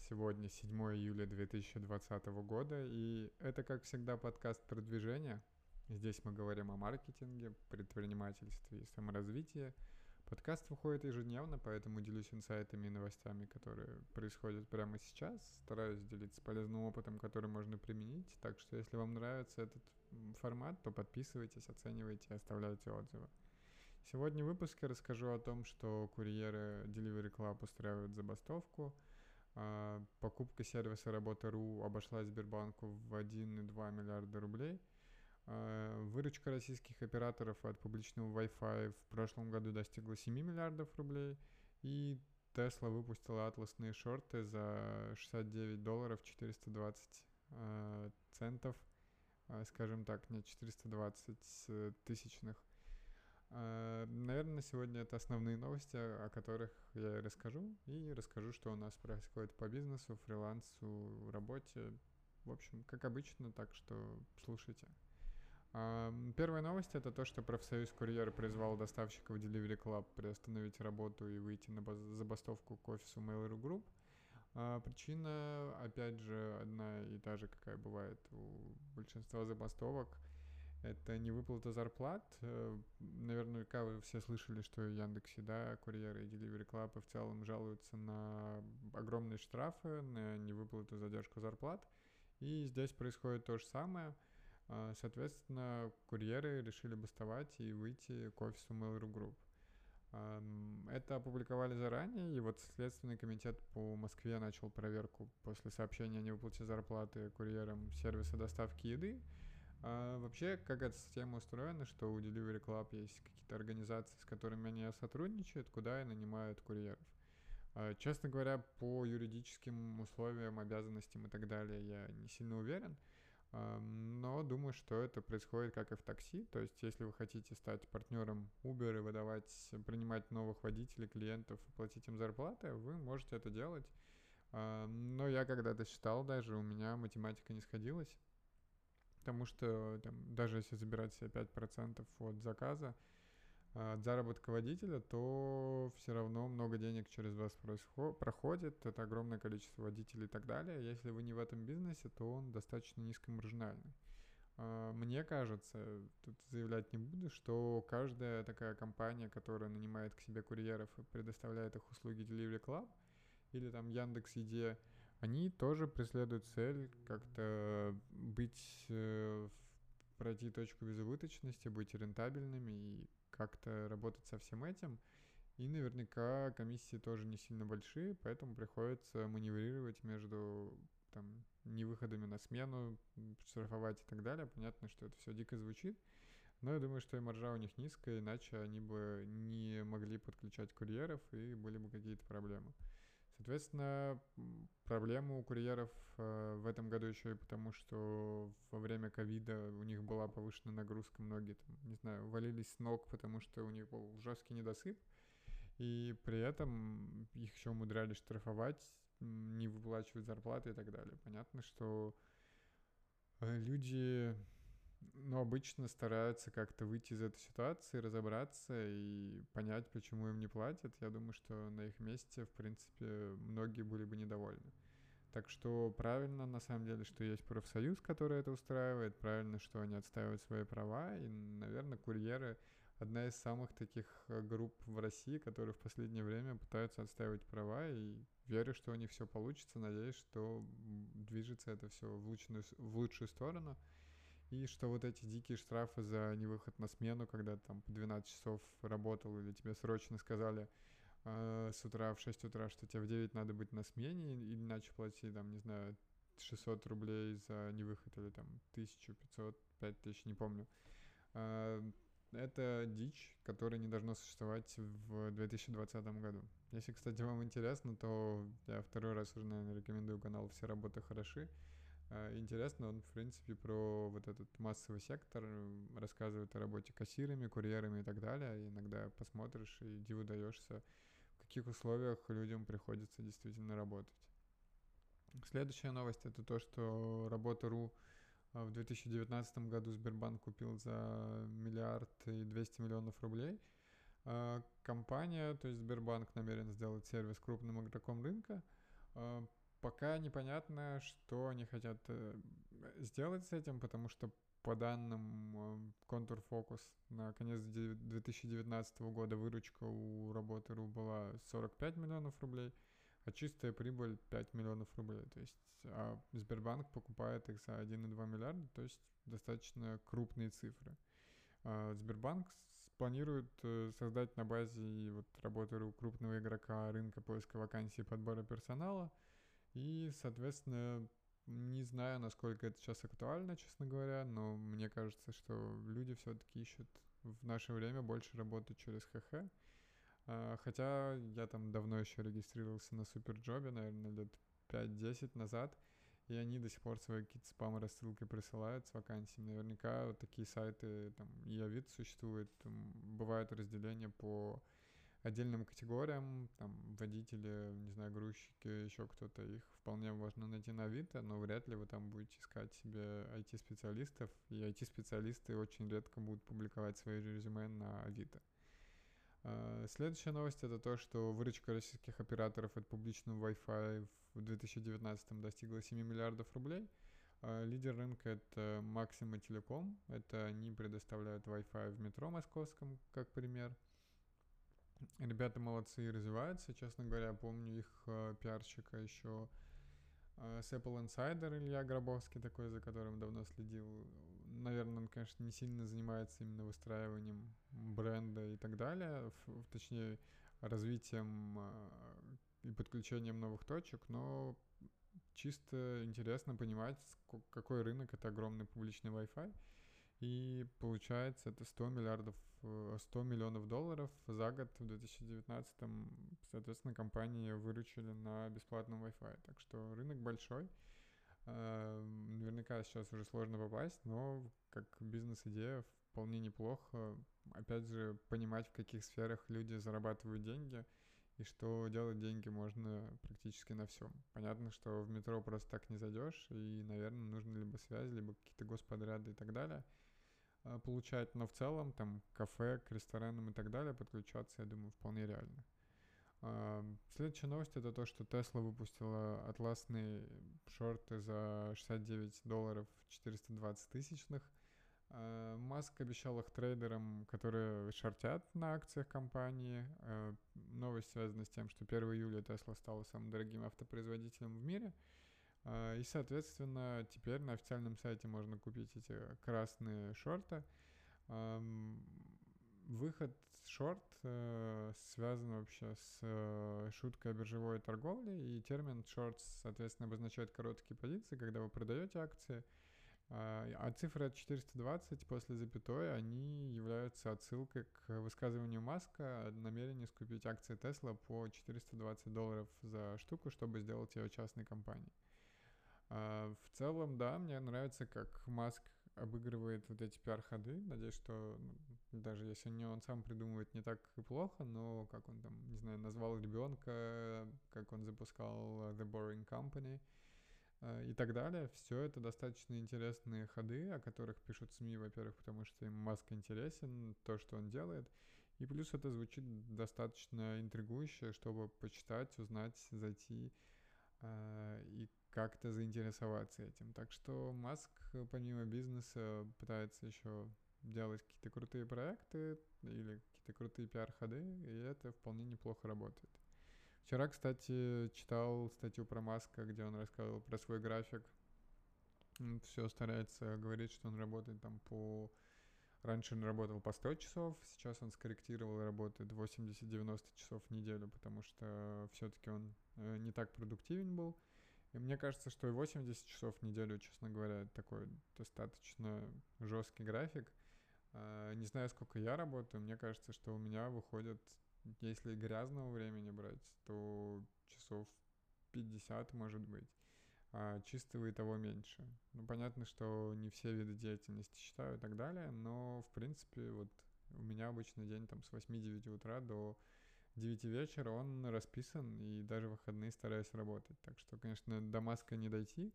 Сегодня 7 июля 2020 года, и это, как всегда, подкаст продвижения. Здесь мы говорим о маркетинге, предпринимательстве и саморазвитии. Подкаст выходит ежедневно, поэтому делюсь инсайтами и новостями, которые происходят прямо сейчас. Стараюсь делиться полезным опытом, который можно применить. Так что, если вам нравится этот формат, то подписывайтесь, оценивайте, оставляйте отзывы. Сегодня в выпуске расскажу о том, что курьеры Delivery Club устраивают забастовку – покупка сервиса Работа.ру обошлась Сбербанку в 1,2 миллиарда рублей. А, выручка российских операторов от публичного Wi-Fi в прошлом году достигла 7 миллиардов рублей. И Tesla выпустила атласные шорты за 69 долларов 420 э, центов, скажем так, не 420 э, тысячных. А, наверное, сегодня это основные новости, о которых я расскажу. И расскажу, что у нас происходит по бизнесу, фрилансу, работе. В общем, как обычно, так что слушайте. А, первая новость это то, что профсоюз курьера призвал доставщиков Delivery Club приостановить работу и выйти на забастовку к офису Mail.ru Group. А, причина, опять же, одна и та же, какая бывает у большинства забастовок – это не выплата зарплат. Э, Наверняка вы все слышали, что Яндекс да, курьеры и Delivery Club в целом жалуются на огромные штрафы, на невыплату задержку зарплат. И здесь происходит то же самое. А, соответственно, курьеры решили бастовать и выйти к офису Mail.ru Group. Это опубликовали заранее, и вот Следственный комитет по Москве начал проверку после сообщения о невыплате зарплаты курьерам сервиса доставки еды. А вообще, как эта система устроена, что у Delivery Club есть какие-то организации, с которыми они сотрудничают, куда и нанимают курьеров. А, честно говоря, по юридическим условиям, обязанностям и так далее я не сильно уверен, а, но думаю, что это происходит как и в такси. То есть, если вы хотите стать партнером Uber и выдавать, принимать новых водителей, клиентов платить им зарплаты, вы можете это делать. А, но я когда-то считал даже, у меня математика не сходилась. Потому что там, даже если забирать себе 5% от заказа, а, от заработка водителя, то все равно много денег через вас проходит, это огромное количество водителей и так далее. Если вы не в этом бизнесе, то он достаточно низкомаржинальный. А, мне кажется, тут заявлять не буду, что каждая такая компания, которая нанимает к себе курьеров и предоставляет их услуги Delivery Club, или там Яндекс Еде, они тоже преследуют цель как-то быть, э, пройти точку безубыточности, быть рентабельными и как-то работать со всем этим. И наверняка комиссии тоже не сильно большие, поэтому приходится маневрировать между там, невыходами на смену, штрафовать и так далее. Понятно, что это все дико звучит, но я думаю, что и маржа у них низкая, иначе они бы не могли подключать курьеров и были бы какие-то проблемы. Соответственно, проблема у курьеров э, в этом году еще и потому, что во время ковида у них была повышенная нагрузка, многие там, не знаю, валились с ног, потому что у них был жесткий недосып, и при этом их еще умудрялись штрафовать, не выплачивать зарплаты и так далее. Понятно, что э, люди но обычно стараются как-то выйти из этой ситуации, разобраться и понять, почему им не платят. Я думаю, что на их месте, в принципе, многие были бы недовольны. Так что правильно, на самом деле, что есть профсоюз, который это устраивает, правильно, что они отстаивают свои права, и, наверное, курьеры одна из самых таких э, групп в России, которые в последнее время пытаются отстаивать права, и верю, что у них все получится, надеюсь, что движется это все в лучшую, в лучшую сторону. И что вот эти дикие штрафы за невыход на смену, когда там по 12 часов работал, или тебе срочно сказали э, с утра в 6 утра, что тебе в 9 надо быть на смене, иначе плати, там, не знаю, 600 рублей за невыход, или там 1500, 5000, не помню. Э, это дичь, которая не должна существовать в 2020 году. Если, кстати, вам интересно, то я второй раз уже, наверное, рекомендую канал «Все работы хороши». А, интересно, он, в принципе, про вот этот массовый сектор рассказывает о работе кассирами, курьерами и так далее. И иногда посмотришь и диву даешься, в каких условиях людям приходится действительно работать. Следующая новость это то, что Работа.ру а, в 2019 году Сбербанк купил за миллиард и 200 миллионов рублей. А, компания, то есть Сбербанк намерен сделать сервис крупным игроком рынка. Пока непонятно, что они хотят э, сделать с этим, потому что по данным э, Contour Focus на конец 2019 года выручка у работы.ру была 45 миллионов рублей, а чистая прибыль 5 миллионов рублей. То есть а Сбербанк покупает их за 1,2 миллиарда, то есть достаточно крупные цифры. А Сбербанк планирует э, создать на базе вот работы крупного игрока рынка поиска вакансий и подбора персонала. И, соответственно, не знаю, насколько это сейчас актуально, честно говоря, но мне кажется, что люди все-таки ищут в наше время больше работы через ХХ. А, хотя я там давно еще регистрировался на Суперджобе, наверное, лет 5-10 назад, и они до сих пор свои какие-то спам-рассылки присылают с вакансиями. Наверняка вот такие сайты, там, Авито существует, там, бывает разделение по отдельным категориям, там, водители, не знаю, грузчики, еще кто-то, их вполне можно найти на Авито, но вряд ли вы там будете искать себе IT-специалистов, и IT-специалисты очень редко будут публиковать свои резюме на Авито. А, следующая новость это то, что выручка российских операторов от публичного Wi-Fi в 2019 достигла 7 миллиардов рублей. А, лидер рынка это Maxima Telecom. Это они предоставляют Wi-Fi в метро московском, как пример. Ребята молодцы и развиваются. Честно говоря, помню их э, пиарщика еще э, с Apple Insider Илья Гробовский такой, за которым давно следил. Наверное, он, конечно, не сильно занимается именно выстраиванием бренда и так далее, в, точнее, развитием э, и подключением новых точек, но чисто интересно понимать, какой рынок это огромный публичный Wi-Fi. И получается, это 100 миллиардов, 100 э, миллионов долларов за год в 2019, соответственно, компании выручили на бесплатном Wi-Fi. Так что рынок большой. Э, наверняка сейчас уже сложно попасть, но как бизнес-идея вполне неплохо. Опять же, понимать, в каких сферах люди зарабатывают деньги и что делать деньги можно практически на всем. Понятно, что в метро просто так не зайдешь, и, наверное, нужны либо связи, либо какие-то господряды и так далее – получать, но в целом там кафе, к ресторанам и так далее подключаться, я думаю, вполне реально. Следующая новость это то, что Tesla выпустила атласные шорты за 69 долларов 420 тысячных. Э, Маск обещал их трейдерам, которые шортят на акциях компании. Э, новость связана с тем, что 1 июля Tesla стала самым дорогим автопроизводителем в мире – а, и, соответственно, теперь на официальном сайте можно купить эти красные шорты. Выход шорт э, связан вообще с э, шуткой о биржевой торговле, и термин shorts, соответственно, обозначает короткие позиции, когда вы продаете акции, а, а цифры от 420 после запятой, они являются отсылкой к высказыванию Маска о намерении скупить акции Тесла по 420 долларов за штуку, чтобы сделать ее частной компанией. А, в целом, да, мне нравится, как Маск обыгрывает вот эти пиар-ходы. Надеюсь, что ну, даже если не он сам придумывает не так и плохо, но как он там, не знаю, назвал ребенка, как он запускал The Boring Company э, и так далее. Все это достаточно интересные ходы, о которых пишут СМИ, во-первых, потому что им Маск интересен, то, что он делает. И плюс это звучит достаточно интригующе, чтобы почитать, узнать, зайти э, и как-то заинтересоваться этим. Так что Маск, помимо бизнеса, пытается еще делать какие-то крутые проекты или какие-то крутые пиар-ходы, и это вполне неплохо работает. Вчера, кстати, читал статью про Маска, где он рассказывал про свой график. Он все старается говорить, что он работает там по... Раньше он работал по 100 часов, сейчас он скорректировал и работает 80-90 часов в неделю, потому что все-таки он э, не так продуктивен был. И мне кажется, что и 80 часов в неделю, честно говоря, такой достаточно жесткий график. А, не знаю, сколько я работаю, мне кажется, что у меня выходит, если грязного времени брать, то часов 50, может быть, а чистого и того меньше. Ну, понятно, что не все виды деятельности считаю и так далее, но, в принципе, вот у меня обычно день там с 8-9 утра до 9 вечера он расписан, и даже в выходные стараюсь работать. Так что, конечно, до маска не дойти.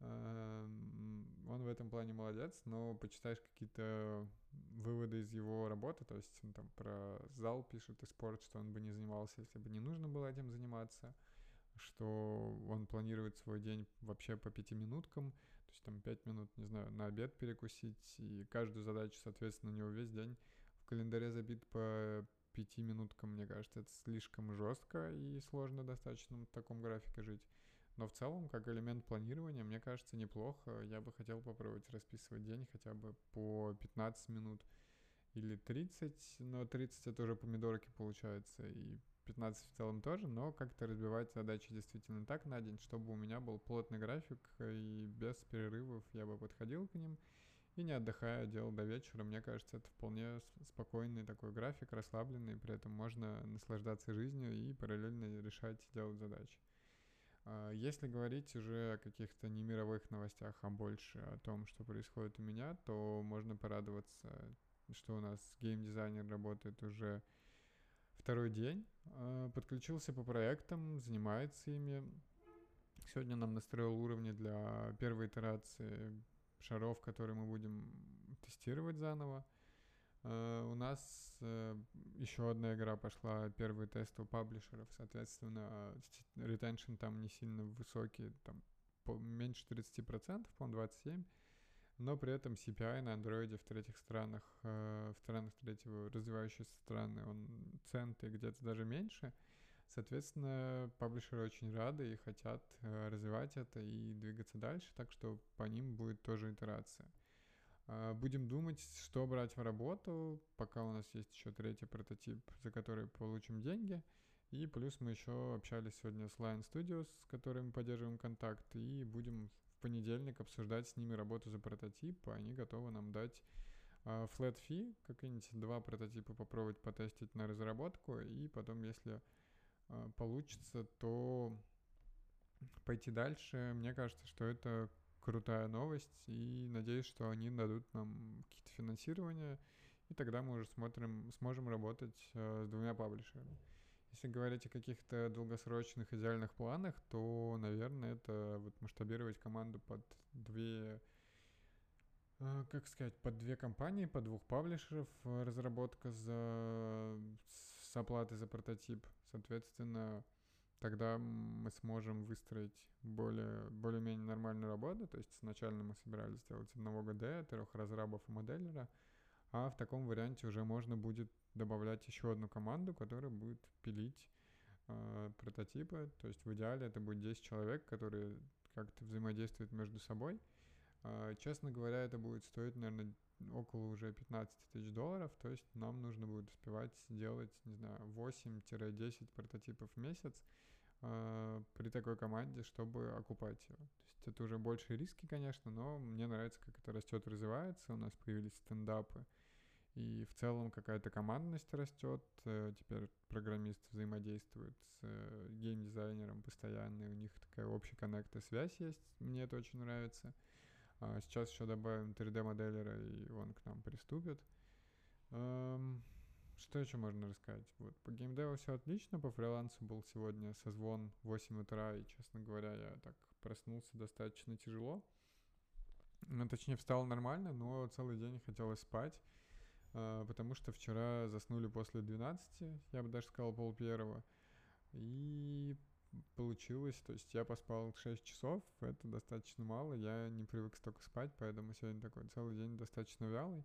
Он в этом плане молодец, но почитаешь какие-то выводы из его работы, то есть он там про зал пишет и спорт, что он бы не занимался, если бы не нужно было этим заниматься. Что он планирует свой день вообще по пяти минуткам, то есть там пять минут, не знаю, на обед перекусить, и каждую задачу, соответственно, у него весь день в календаре забит по пяти минуткам, мне кажется, это слишком жестко и сложно достаточно в таком графике жить. Но в целом, как элемент планирования, мне кажется, неплохо. Я бы хотел попробовать расписывать день хотя бы по 15 минут или 30, но 30 это уже помидорки получается, и 15 в целом тоже, но как-то разбивать задачи действительно так на день, чтобы у меня был плотный график, и без перерывов я бы подходил к ним, и не отдыхая делал до вечера. Мне кажется, это вполне спокойный такой график, расслабленный, при этом можно наслаждаться жизнью и параллельно решать, делать задачи. А, если говорить уже о каких-то не мировых новостях, а больше о том, что происходит у меня, то можно порадоваться, что у нас геймдизайнер работает уже второй день. А, подключился по проектам, занимается ими. Сегодня нам настроил уровни для первой итерации шаров, которые мы будем тестировать заново. Uh, у нас uh, еще одна игра пошла, первый тест у паблишеров, соответственно, ретеншн там не сильно высокий, там меньше 30%, по-моему, 27%, но при этом CPI на андроиде в третьих странах, uh, в странах третьего развивающейся страны, он центы где-то даже меньше, Соответственно, паблишеры очень рады и хотят э, развивать это и двигаться дальше, так что по ним будет тоже итерация. Э, будем думать, что брать в работу, пока у нас есть еще третий прототип, за который получим деньги. И плюс мы еще общались сегодня с Line Studios, с которыми поддерживаем контакт, и будем понедельник обсуждать с ними работу за прототип. Они готовы нам дать э, flat fee, какие-нибудь два прототипа попробовать потестить на разработку, и потом, если а, получится, то пойти дальше. Мне кажется, что это крутая новость, и надеюсь, что они дадут нам какие-то финансирования, и тогда мы уже смотрим, сможем работать э, с двумя паблишерами. Если говорить о каких-то долгосрочных идеальных планах, то, наверное, это вот масштабировать команду под две, э, как сказать, под две компании, под двух паблишеров, э, разработка за, с оплатой за прототип Соответственно, тогда мы сможем выстроить более, более-менее нормальную работу. То есть изначально мы собирались сделать одного ГД, трех разрабов и моделлера, а в таком варианте уже можно будет добавлять еще одну команду, которая будет пилить э, прототипы. То есть в идеале это будет 10 человек, которые как-то взаимодействуют между собой. Э, честно говоря, это будет стоить, наверное, около уже 15 тысяч долларов, то есть нам нужно будет успевать сделать, не знаю, 8-10 прототипов в месяц э, при такой команде, чтобы окупать его. То есть это уже большие риски, конечно, но мне нравится, как это растет, развивается, у нас появились стендапы, и в целом какая-то командность растет, э, теперь программист взаимодействует с э, геймдизайнером постоянно, и у них такая общая коннект и связь есть, мне это очень нравится. А сейчас еще добавим 3D-моделлера, и он к нам приступит. Эм, что еще можно рассказать? Вот, по геймдеву все отлично, по фрилансу был сегодня созвон в 8 утра, и, честно говоря, я так проснулся достаточно тяжело. Ну, точнее, встал нормально, но целый день хотелось спать, потому что вчера заснули после 12, я бы даже сказал пол первого, и получилось. То есть я поспал 6 часов, это достаточно мало, я не привык столько спать, поэтому сегодня такой целый день достаточно вялый.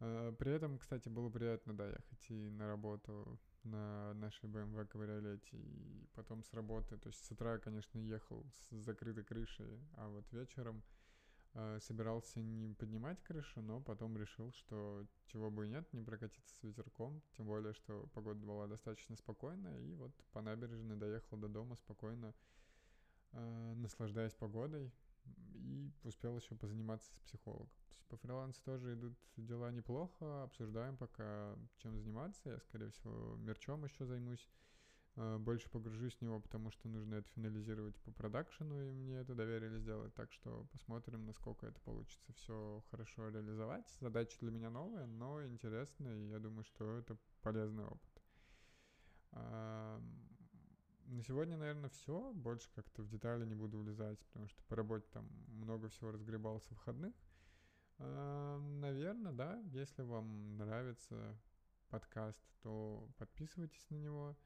А, при этом, кстати, было приятно, да, ехать и на работу на нашей BMW кавриолете, и потом с работы. То есть с утра, конечно, ехал с закрытой крышей, а вот вечером собирался не поднимать крышу, но потом решил, что чего бы и нет, не прокатиться с ветерком, тем более, что погода была достаточно спокойная, и вот по набережной доехал до дома спокойно, э, наслаждаясь погодой, и успел еще позаниматься с психологом. То есть по фрилансу тоже идут дела неплохо, обсуждаем пока, чем заниматься. Я, скорее всего, мерчом еще займусь Э, больше погружусь в него, потому что нужно это финализировать по продакшену, и мне это доверили сделать, так что посмотрим, насколько это получится все хорошо реализовать. Задача для меня новая, но интересная, и я думаю, что это полезный опыт. На сегодня, наверное, все. Больше как-то в детали не буду влезать, потому что по работе там много всего разгребался выходных. Наверное, да. Если вам нравится подкаст, то подписывайтесь на него.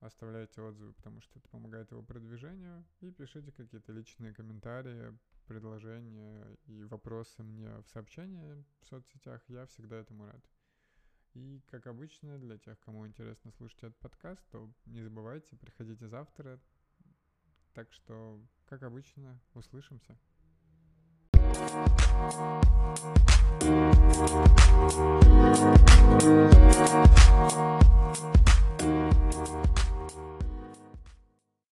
Оставляйте отзывы, потому что это помогает его продвижению, и пишите какие-то личные комментарии, предложения и вопросы мне в сообщения в соцсетях, я всегда этому рад. И, как обычно, для тех, кому интересно слушать этот подкаст, то не забывайте, приходите завтра. Так что, как обычно, услышимся.